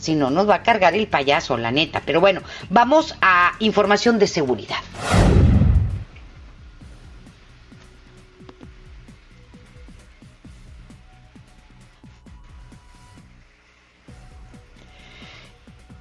si no, nos va a cargar el payaso, la neta. Pero bueno, vamos a información de seguridad.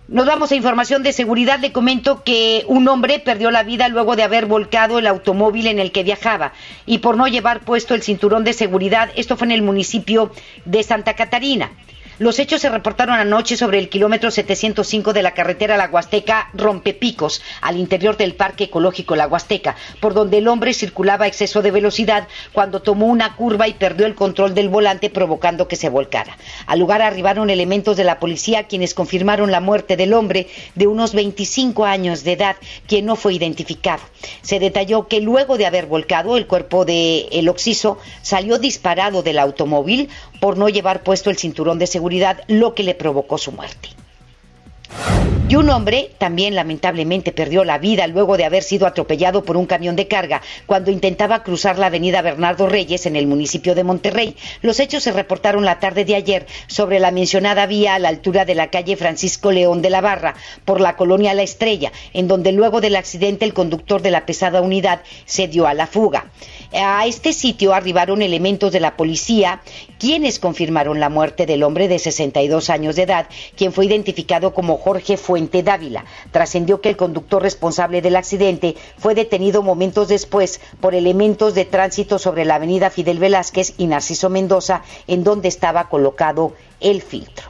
Nos vamos a información de seguridad. Le comento que un hombre perdió la vida luego de haber volcado el automóvil en el que viajaba y por no llevar puesto el cinturón de seguridad. Esto fue en el municipio de Santa Catarina. Los hechos se reportaron anoche sobre el kilómetro 705 de la carretera La Huasteca Rompepicos, al interior del Parque Ecológico La Huasteca, por donde el hombre circulaba a exceso de velocidad cuando tomó una curva y perdió el control del volante provocando que se volcara. Al lugar arribaron elementos de la policía quienes confirmaron la muerte del hombre de unos 25 años de edad, quien no fue identificado. Se detalló que luego de haber volcado el cuerpo de el occiso salió disparado del automóvil por no llevar puesto el cinturón de seguridad lo que le provocó su muerte. Y un hombre también lamentablemente perdió la vida luego de haber sido atropellado por un camión de carga cuando intentaba cruzar la avenida Bernardo Reyes en el municipio de Monterrey. Los hechos se reportaron la tarde de ayer sobre la mencionada vía a la altura de la calle Francisco León de la Barra por la colonia La Estrella, en donde luego del accidente el conductor de la pesada unidad se dio a la fuga. A este sitio arribaron elementos de la policía, quienes confirmaron la muerte del hombre de 62 años de edad, quien fue identificado como Jorge Fuente Dávila. Trascendió que el conductor responsable del accidente fue detenido momentos después por elementos de tránsito sobre la avenida Fidel Velázquez y Narciso Mendoza, en donde estaba colocado el filtro.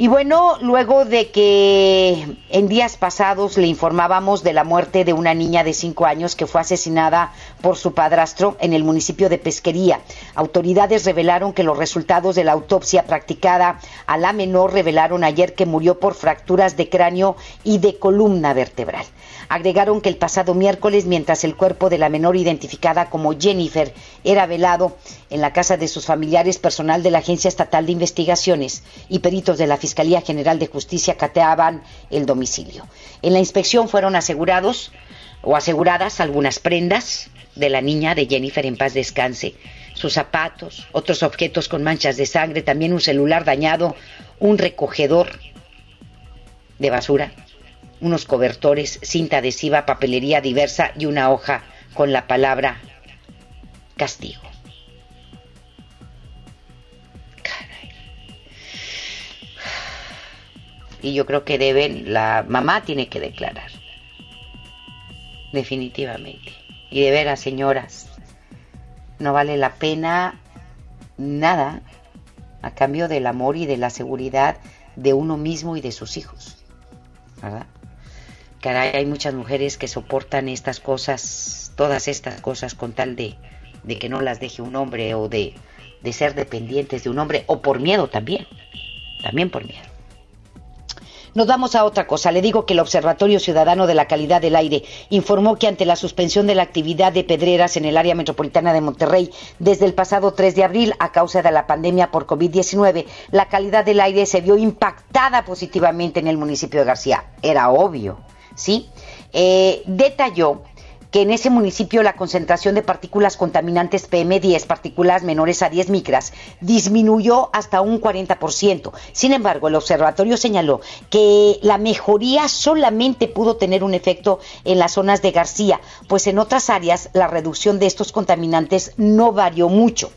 Y bueno, luego de que en días pasados le informábamos de la muerte de una niña de cinco años que fue asesinada por su padrastro en el municipio de Pesquería, autoridades revelaron que los resultados de la autopsia practicada a la menor revelaron ayer que murió por fracturas de cráneo y de columna vertebral. Agregaron que el pasado miércoles, mientras el cuerpo de la menor identificada como Jennifer era velado en la casa de sus familiares, personal de la Agencia Estatal de Investigaciones y peritos de la Fiscalía General de Justicia cateaban el domicilio. En la inspección fueron asegurados o aseguradas algunas prendas de la niña de Jennifer en paz descanse, sus zapatos, otros objetos con manchas de sangre, también un celular dañado, un recogedor de basura, unos cobertores, cinta adhesiva, papelería diversa y una hoja con la palabra castigo. Caray. Y yo creo que deben, la mamá tiene que declarar. Definitivamente. Y de veras, señoras, no vale la pena nada a cambio del amor y de la seguridad de uno mismo y de sus hijos. ¿Verdad? Caray, hay muchas mujeres que soportan estas cosas, todas estas cosas con tal de, que no las deje un hombre o de, de ser dependientes de un hombre o por miedo también, también por miedo. Nos vamos a otra cosa. Le digo que el Observatorio Ciudadano de la Calidad del Aire informó que ante la suspensión de la actividad de pedreras en el área metropolitana de Monterrey desde el pasado 3 de abril a causa de la pandemia por COVID-19, la calidad del aire se vio impactada positivamente en el municipio de García. Era obvio. ¿Sí? Eh, detalló que en ese municipio la concentración de partículas contaminantes PM10, partículas menores a 10 micras, disminuyó hasta un 40%. Sin embargo, el observatorio señaló que la mejoría solamente pudo tener un efecto en las zonas de García, pues en otras áreas la reducción de estos contaminantes no varió mucho.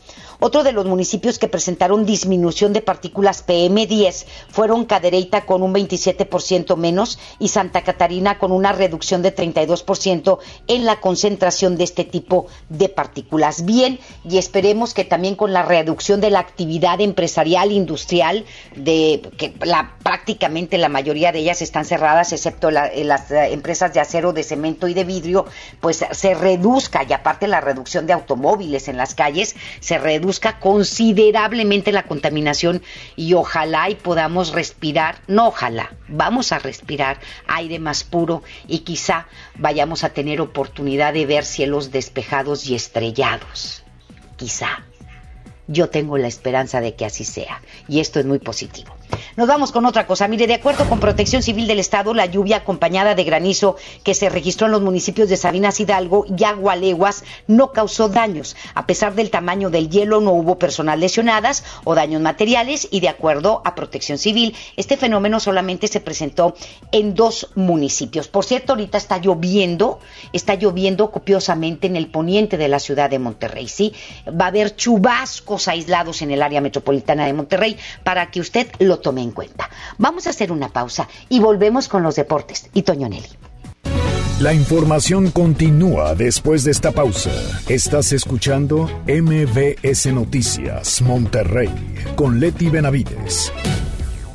Otro de los municipios que presentaron disminución de partículas PM10 fueron Cadereyta con un 27% menos y Santa Catarina con una reducción de 32% en la concentración de este tipo de partículas. Bien, y esperemos que también con la reducción de la actividad empresarial, industrial, de que la, prácticamente la mayoría de ellas están cerradas, excepto eh, las eh, empresas de acero, de cemento y de vidrio, pues se reduzca y aparte la reducción de automóviles en las calles, se reduzca considerablemente la contaminación y ojalá y podamos respirar, no ojalá, vamos a respirar aire más puro y quizá vayamos a tener oportunidad de ver cielos despejados y estrellados. Quizá. Yo tengo la esperanza de que así sea y esto es muy positivo. Nos vamos con otra cosa. Mire, de acuerdo con Protección Civil del Estado, la lluvia acompañada de granizo que se registró en los municipios de Sabinas Hidalgo y Agualeguas no causó daños. A pesar del tamaño del hielo, no hubo personas lesionadas o daños materiales y de acuerdo a Protección Civil, este fenómeno solamente se presentó en dos municipios. Por cierto, ahorita está lloviendo, está lloviendo copiosamente en el poniente de la ciudad de Monterrey, ¿sí? Va a haber chubascos aislados en el área metropolitana de Monterrey para que usted lo tome en cuenta. Vamos a hacer una pausa y volvemos con los deportes. Y Toño Nelly. La información continúa después de esta pausa. Estás escuchando MBS Noticias Monterrey con Leti Benavides.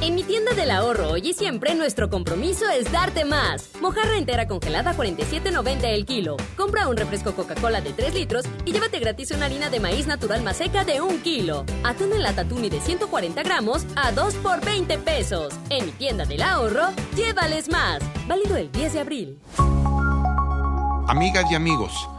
En mi tienda del ahorro hoy y siempre nuestro compromiso es darte más. Mojarra entera congelada a 47.90 el kilo. Compra un refresco Coca-Cola de 3 litros y llévate gratis una harina de maíz natural más seca de 1 kilo. Atún en lata tuni de 140 gramos a 2 por 20 pesos. En mi tienda del ahorro, llévales más. Válido el 10 de abril. Amigas y amigos,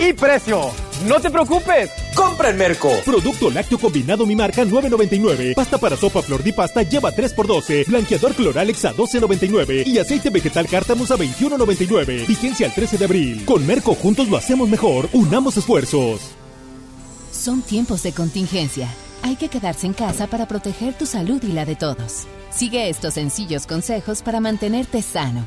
y precio, no te preocupes. Compra en Merco. Producto lácteo combinado mi marca 9.99. Pasta para sopa flor de pasta lleva 3x12. Blanqueador Cloralex a 12.99. Y aceite vegetal cártamus a 21.99. Vigencia al 13 de abril. Con Merco juntos lo hacemos mejor. Unamos esfuerzos. Son tiempos de contingencia. Hay que quedarse en casa para proteger tu salud y la de todos. Sigue estos sencillos consejos para mantenerte sano.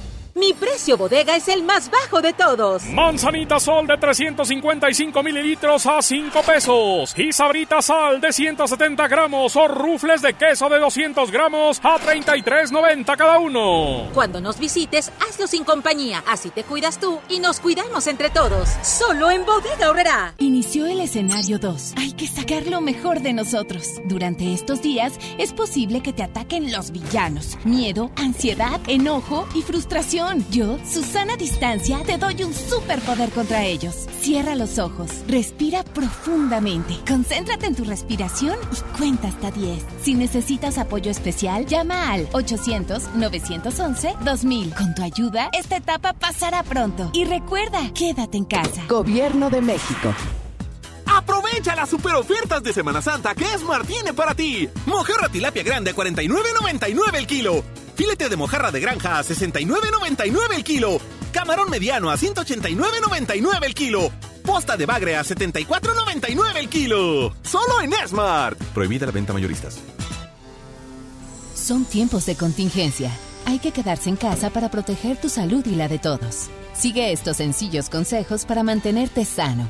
Mi precio bodega es el más bajo de todos. Manzanita sol de 355 mililitros a 5 pesos. Y sabrita sal de 170 gramos o rufles de queso de 200 gramos a 33.90 cada uno. Cuando nos visites, hazlo sin compañía. Así te cuidas tú y nos cuidamos entre todos. Solo en Bodega Horrera. Inició el escenario 2. Hay que sacar lo mejor de nosotros. Durante estos días es posible que te ataquen los villanos. Miedo, ansiedad, enojo y frustración. Yo, Susana Distancia, te doy un superpoder contra ellos. Cierra los ojos, respira profundamente, concéntrate en tu respiración y cuenta hasta 10. Si necesitas apoyo especial, llama al 800-911-2000. Con tu ayuda, esta etapa pasará pronto. Y recuerda, quédate en casa. Gobierno de México. Aprovecha las super ofertas de Semana Santa que Esmar tiene para ti. Mojarra tilapia grande a 49.99 el kilo. Filete de mojarra de granja a 69.99 el kilo. Camarón mediano a 189.99 el kilo. Posta de bagre a 74.99 el kilo. Solo en Esmart. Prohibida la venta mayoristas. Son tiempos de contingencia. Hay que quedarse en casa para proteger tu salud y la de todos. Sigue estos sencillos consejos para mantenerte sano.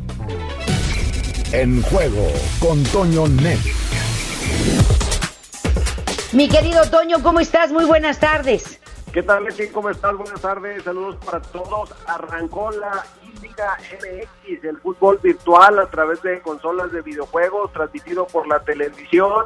En juego con Toño Net. Mi querido Toño, ¿cómo estás? Muy buenas tardes. ¿Qué tal, Leti? ¿Cómo estás? Buenas tardes. Saludos para todos. Arrancó la Liga MX, el fútbol virtual a través de consolas de videojuegos, transmitido por la televisión.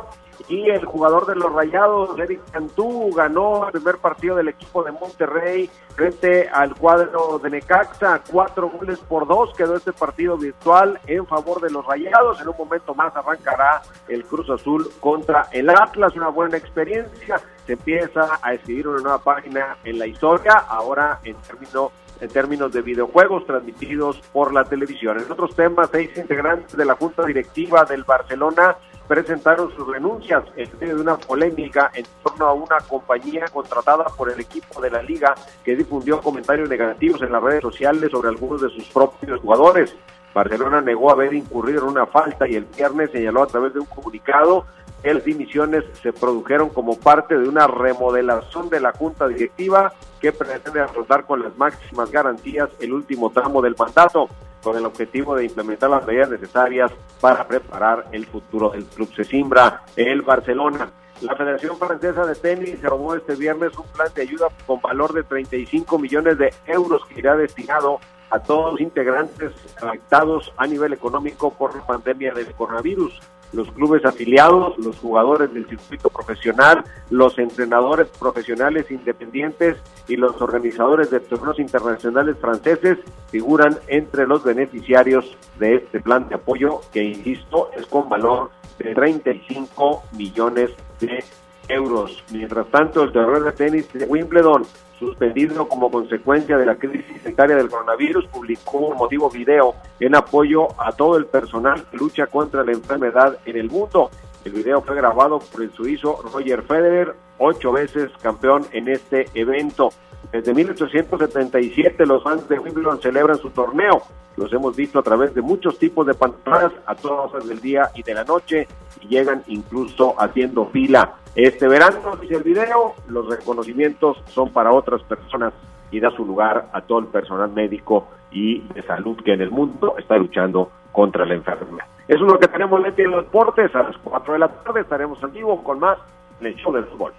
Y el jugador de los Rayados, Eric Cantú, ganó el primer partido del equipo de Monterrey frente al cuadro de Necaxa. Cuatro goles por dos quedó este partido virtual en favor de los Rayados. En un momento más arrancará el Cruz Azul contra el Atlas. Una buena experiencia. Se empieza a escribir una nueva página en la historia, ahora en términos en términos de videojuegos transmitidos por la televisión. En otros temas, seis integrantes de la Junta Directiva del Barcelona presentaron sus renuncias en medio de una polémica en torno a una compañía contratada por el equipo de la liga que difundió comentarios negativos en las redes sociales sobre algunos de sus propios jugadores. Barcelona negó haber incurrido en una falta y el viernes señaló a través de un comunicado que las dimisiones se produjeron como parte de una remodelación de la junta directiva que pretende afrontar con las máximas garantías el último tramo del mandato con el objetivo de implementar las medidas necesarias para preparar el futuro del club. Se simbra el Barcelona. La Federación Francesa de Tenis aprobó este viernes un plan de ayuda con valor de 35 millones de euros que irá destinado a todos los integrantes afectados a nivel económico por la pandemia del coronavirus los clubes afiliados, los jugadores del circuito profesional, los entrenadores profesionales independientes y los organizadores de torneos internacionales franceses figuran entre los beneficiarios de este plan de apoyo que, insisto, es con valor de 35 millones de euros. Mientras tanto, el torneo de tenis de Wimbledon suspendido como consecuencia de la crisis sanitaria del coronavirus, publicó un motivo video en apoyo a todo el personal que lucha contra la enfermedad en el mundo. El video fue grabado por el suizo Roger Federer, ocho veces campeón en este evento. Desde 1877 los fans de Wimbledon celebran su torneo. Los hemos visto a través de muchos tipos de pantallas a todas horas del día y de la noche y llegan incluso haciendo fila. Este verano, dice el video, los reconocimientos son para otras personas y da su lugar a todo el personal médico y de salud que en el mundo está luchando contra la enfermedad. Eso es lo que tenemos en los deportes. A las 4 de la tarde estaremos en vivo con más en el show del fútbol.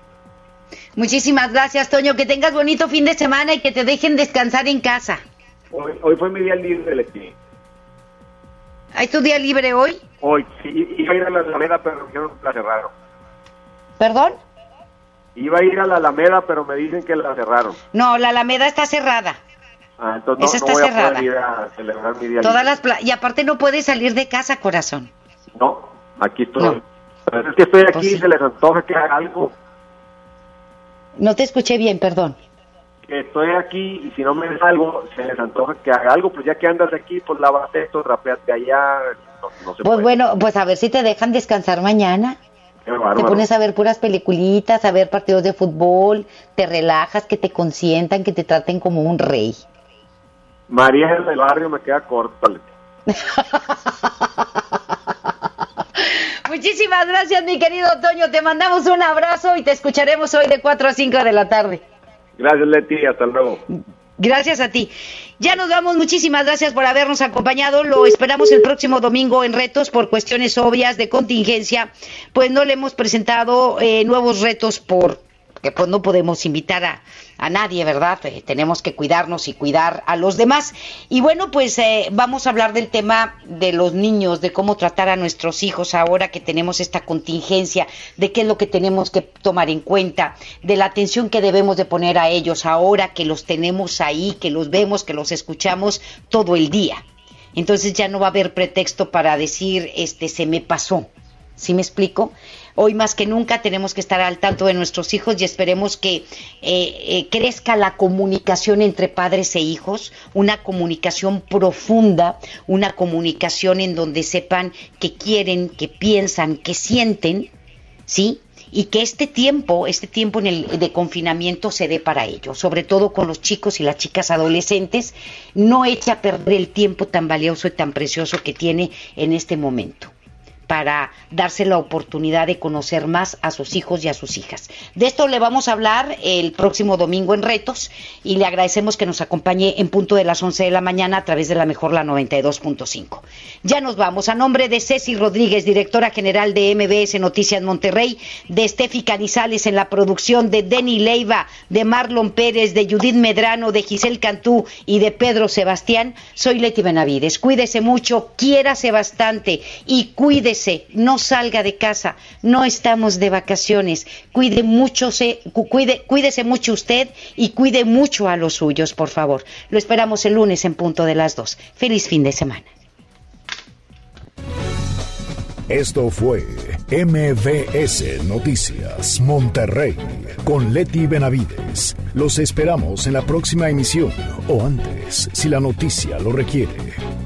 Muchísimas gracias, Toño. Que tengas bonito fin de semana y que te dejen descansar en casa. Hoy, fue mi día libre, Leti. ¿Hay tu día libre hoy? Hoy, sí. Iba a ir a la Alameda, pero que la cerraron. ¿Perdón? Iba a ir a la Alameda, pero me dicen que la cerraron. No, la Alameda está cerrada. Ah, entonces no, está voy cerrada. A ir a celebrar mi día Todas las y aparte no puedes salir de casa, corazón. No, aquí estoy. es que estoy aquí y pues se les antoja que haga algo. No te escuché bien, perdón. Que estoy aquí y si no me salgo, se les antoja que haga algo. Pues ya que andas aquí, pues lávate esto, rapeate allá. pues bueno, pues a ver si te dejan descansar mañana. Te pones a ver puras peliculitas, a ver partidos de fútbol, te relajas, que te consientan, que te traten como un rey. María del barrio me queda corta. Muchísimas gracias, mi querido Toño. Te mandamos un abrazo y te escucharemos hoy de 4 a 5 de la tarde. Gracias, Leti. Hasta luego. Gracias a ti. Ya nos vamos. Muchísimas gracias por habernos acompañado. Lo esperamos el próximo domingo en retos por cuestiones obvias de contingencia. Pues no le hemos presentado eh, nuevos retos por que pues no podemos invitar a, a nadie, ¿verdad? Eh, tenemos que cuidarnos y cuidar a los demás. Y bueno, pues eh, vamos a hablar del tema de los niños, de cómo tratar a nuestros hijos ahora que tenemos esta contingencia, de qué es lo que tenemos que tomar en cuenta, de la atención que debemos de poner a ellos ahora que los tenemos ahí, que los vemos, que los escuchamos todo el día. Entonces ya no va a haber pretexto para decir, este, se me pasó. ¿Sí me explico? Hoy más que nunca tenemos que estar al tanto de nuestros hijos y esperemos que eh, eh, crezca la comunicación entre padres e hijos, una comunicación profunda, una comunicación en donde sepan que quieren, que piensan, que sienten, ¿sí? y que este tiempo, este tiempo en el, de confinamiento se dé para ellos, sobre todo con los chicos y las chicas adolescentes, no eche a perder el tiempo tan valioso y tan precioso que tiene en este momento para darse la oportunidad de conocer más a sus hijos y a sus hijas. De esto le vamos a hablar el próximo domingo en Retos y le agradecemos que nos acompañe en punto de las 11 de la mañana a través de la mejor la 92.5. Ya nos vamos. A nombre de Ceci Rodríguez, directora general de MBS Noticias Monterrey, de Steffi Canizales en la producción, de Denny Leiva, de Marlon Pérez, de Judith Medrano, de Giselle Cantú y de Pedro Sebastián, soy Leti Benavides. Cuídese mucho, quiérase bastante y cuídese no salga de casa, no estamos de vacaciones, cuide mucho, cuide, cuídese mucho usted y cuide mucho a los suyos, por favor. Lo esperamos el lunes en punto de las dos. Feliz fin de semana. Esto fue MVS Noticias Monterrey con Leti Benavides. Los esperamos en la próxima emisión o antes, si la noticia lo requiere.